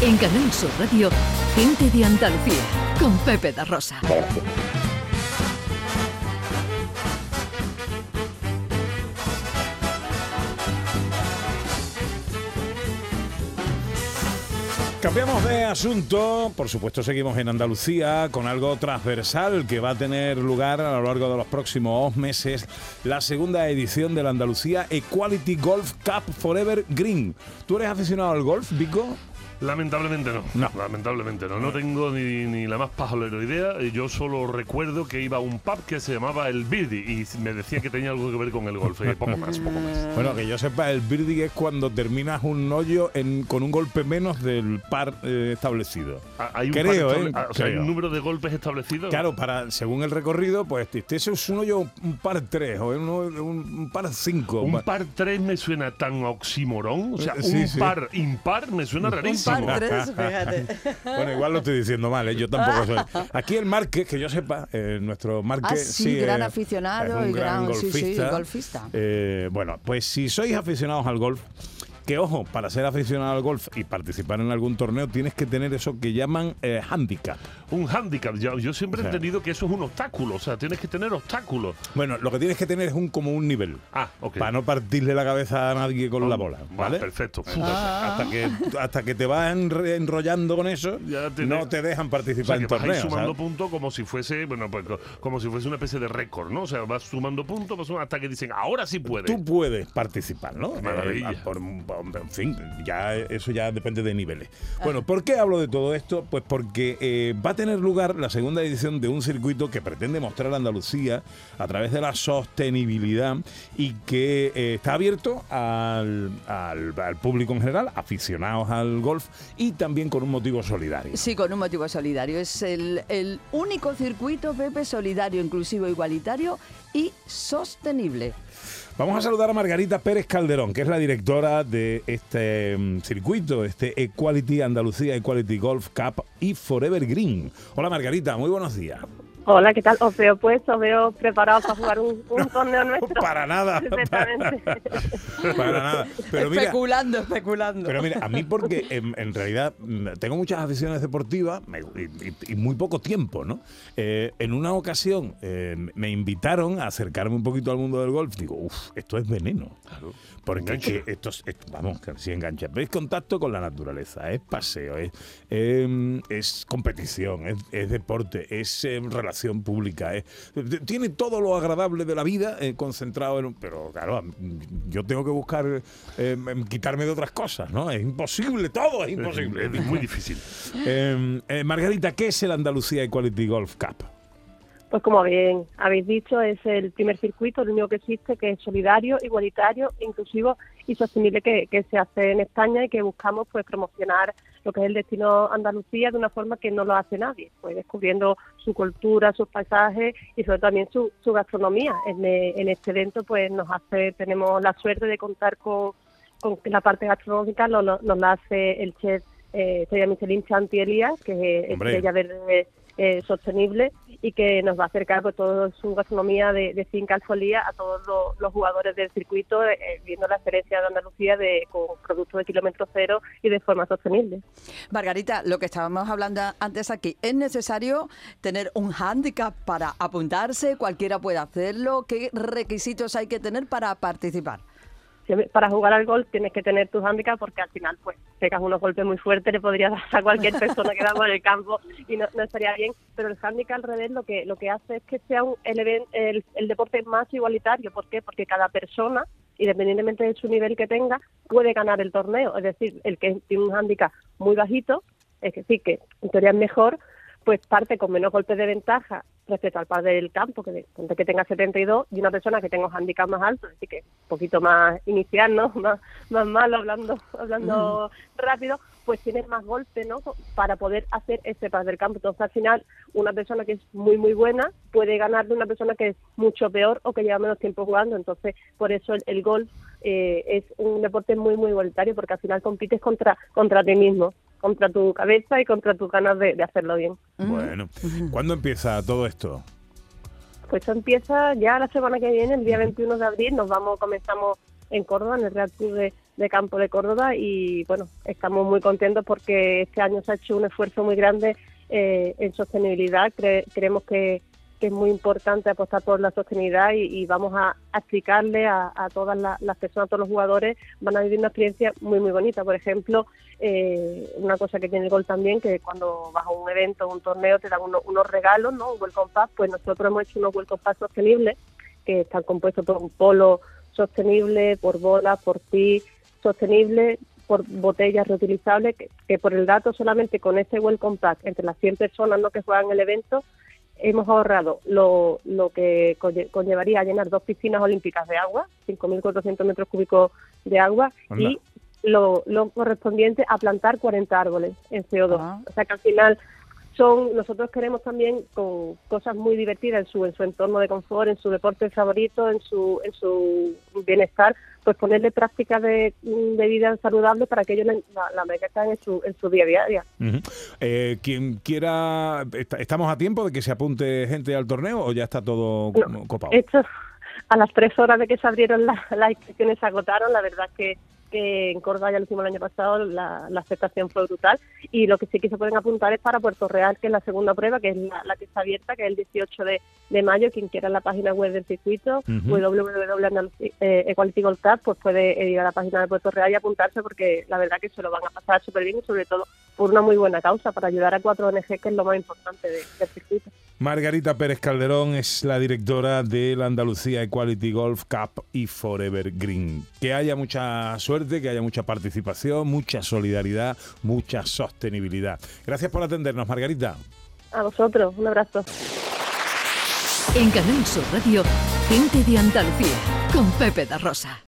En Canal Sur Radio, Gente de Andalucía, con Pepe da Rosa. Cambiamos de asunto, por supuesto seguimos en Andalucía con algo transversal que va a tener lugar a lo largo de los próximos meses, la segunda edición de la Andalucía Equality Golf Cup Forever Green. ¿Tú eres aficionado al golf, Vico? Lamentablemente no. No. Lamentablemente no. No tengo ni, ni la más pajolera idea. Yo solo recuerdo que iba a un pub que se llamaba el Birdie y me decía que tenía algo que ver con el golf. Y poco más, poco más. Bueno, que yo sepa, el birdie es cuando terminas un hoyo en- con un golpe menos del par eh, establecido. Hay un, Creo, par ¿eh? estable- o sea, hay un número de golpes establecido. Claro, para según el recorrido, pues este es un hoyo un par tres o un, par cinco. Un par 3 me suena tan oxímoron. O sea, sí, un sí. par impar me suena rarísimo. Par tres, fíjate. Bueno, igual lo estoy diciendo mal, ¿eh? yo tampoco soy. Aquí el Márquez, que yo sepa, eh, nuestro Márquez. Ah, sí, gran eh, aficionado es un y gran- sí, golfista. Eh, bueno, pues si sois aficionados al golf, que ojo, para ser aficionado al golf y participar en algún torneo tienes que tener eso que llaman eh, handicap. Un handicap. Yo, yo siempre O he entendido que eso es un obstáculo. O sea, tienes que tener obstáculos. Bueno, lo que tienes que tener es un como un nivel. Ah, ok. Para no partirle la cabeza a nadie con la bola, Ah, ¿vale? perfecto. Hasta que, hasta que te vas enrollando con eso, Ya no te dejan O participar sea, en torneos. sumando puntos como si fuese, bueno, pues co- como si fuese una especie de récord, ¿no? O sea, vas sumando puntos hasta que dicen, ahora sí puede. Tú puedes participar, ¿no? Maravilla. Eh, por- por- en fin, ya eso ya depende de niveles. Bueno, ¿por qué hablo de todo esto? Pues porque eh, va a tener lugar la segunda edición de un circuito que pretende mostrar a Andalucía a través de la sostenibilidad y que eh, está abierto al, al- al público en general, aficionados al golf y también con un motivo solidario. Sí, con un motivo solidario. Es el, el único circuito, Pepe, solidario, inclusivo, igualitario y sostenible. Vamos a saludar a Margarita Pérez Calderón, que es la directora de este mm, circuito, este Equality Andalucía Equality Golf Cup y Forever Green. Hola Margarita, muy buenos días. Hola, ¿qué tal? Os veo pues, os veo preparados para jugar un, un torneo nuestro. Para nada, Perfectamente. Para nada. Pero mira, especulando, especulando. pero mira, a mí porque en, en realidad mm, tengo muchas aficiones deportivas y, y- y muy poco tiempo, ¿no? Eh, en una ocasión eh, me invitaron a acercarme un poquito al mundo del golf. Digo, uff, esto es veneno. Porque Engancha. que esto, es- esto- vamos, que si engancha. Pero es contacto con la naturaleza, es paseo, es, eh, es competición, es, es deporte, es eh, pública. es- tiene todo lo agradable de la vida eh, concentrado en un. Pero claro, yo tengo que buscar eh, em, quitarme de otras cosas, ¿no? Es imposible, todo es imposible. Es muy difícil. Eh, eh, Margarita, ¿qué es el Andalucía Equality Golf Cup? Pues como bien habéis dicho, es el primer circuito, el único que existe, que es solidario, igualitario, inclusivo y sostenible que, que se hace en España y que buscamos pues promocionar lo que es el destino Andalucía de una forma que no lo hace nadie, pues descubriendo su cultura, sus paisajes y sobre todo también su, su gastronomía. En, en este evento pues nos hace, tenemos la suerte de contar con, con la parte gastronómica lo- lo- nos la hace el chef eh, Michelin Chanti Elías, que es estrella verde eh, sostenible y que nos va a acercar pues, toda su gastronomía de, de finca alfolía a todos los, jugadores del circuito, eh, viendo la experiencia de Andalucía de, con productos de kilómetro cero y de forma sostenible. Margarita, lo que estábamos hablando antes aquí, ¿es necesario tener un hándicap para apuntarse? ¿Cualquiera puede hacerlo? ¿Qué requisitos hay que tener para participar? Para jugar al golf tienes que tener tus handicaps porque al final pues pegas unos golpes muy fuertes, le podrías dar a cualquier persona que va por el campo y no, no estaría bien. Pero el handicap al revés lo que lo que hace es que sea un, el, el, el deporte más igualitario. ¿Por qué? Porque cada persona, independientemente de su nivel que tenga, puede ganar el torneo. Es decir, el que tiene un handicap muy bajito, es decir, que en teoría es mejor, pues parte con menos golpes de ventaja respecto al par del campo, que, de- que tenga 72, y una persona que tenga un handicap más alto, decir, que un poquito más inicial, ¿no? Más, más malo, hablando, hablando rápido, pues tiene más golpe, ¿no? Para poder hacer ese par del campo. Entonces, al final, una persona que es muy, muy buena puede ganar de una persona que es mucho peor o que lleva menos tiempo jugando. Entonces, por eso el, el golf eh, es un deporte muy, muy igualitario, porque al final compites contra, contra ti mismo, contra tu cabeza y contra tus ganas de, de hacerlo bien. Bueno, ¿cuándo empieza todo esto? Pues esto empieza ya la semana que viene, el día 21 de abril, nos vamos, comenzamos en Córdoba, en el Real Club de, de campo de Córdoba y bueno, estamos muy contentos porque este año se ha hecho un esfuerzo muy grande eh, en sostenibilidad. creemos que, es muy importante apostar por la sostenibilidad y, vamos a, explicarle a, todas las personas, a todos los jugadores, van a vivir una experiencia muy, muy bonita. Por ejemplo, eh, una cosa que tiene el gol también, que cuando vas a un evento, un torneo, te dan unos regalos, ¿no? Un welcome pass, pues nosotros hemos hecho unos welcome pass sostenibles que están compuestos por un polo sostenible, por bolas, por ti, sostenible, por botellas reutilizables, que, por el dato solamente con ese welcome pack entre las 100 personas ¿no? que juegan el evento, hemos ahorrado lo, lo que conllevaría a llenar dos piscinas olímpicas de agua, 5.400 metros cúbicos de agua, y lo, lo, correspondiente a plantar 40 árboles en CO2. Ah. O sea que al final son nosotros queremos también con cosas muy divertidas en su en su entorno de confort, en su deporte favorito, en su en su bienestar, pues ponerle prácticas de, vida saludable para que ellos la, la en su en su día a día. Eh, quien quiera, estamos a tiempo de que se apunte gente al torneo o ya está todo copado. Esto, a las tres horas de que se abrieron las inscripciones se agotaron, la verdad que que en Córdoba ya lo hicimos el año pasado, la, aceptación fue brutal. Y lo que sí que se pueden apuntar es para Puerto Real, que es la segunda prueba, que es la, que está abierta, que es el 18 de, de, mayo. Quien quiera la página web del circuito, uh pues puede ir a la página de Puerto Real y apuntarse, porque la verdad que se lo van a pasar súper bien y sobre todo por una muy buena causa, para ayudar a cuatro ONG, que es lo más importante del circuito. Margarita Pérez Calderón es la directora de la Andalucía Equality Golf Cup y Forever Green. Que haya mucha suerte, que haya mucha participación, mucha solidaridad, mucha sostenibilidad. Gracias por atendernos, Margarita. A vosotros, un abrazo. En Canal Sur Radio, gente de Andalucía, con Pepe da Rosa.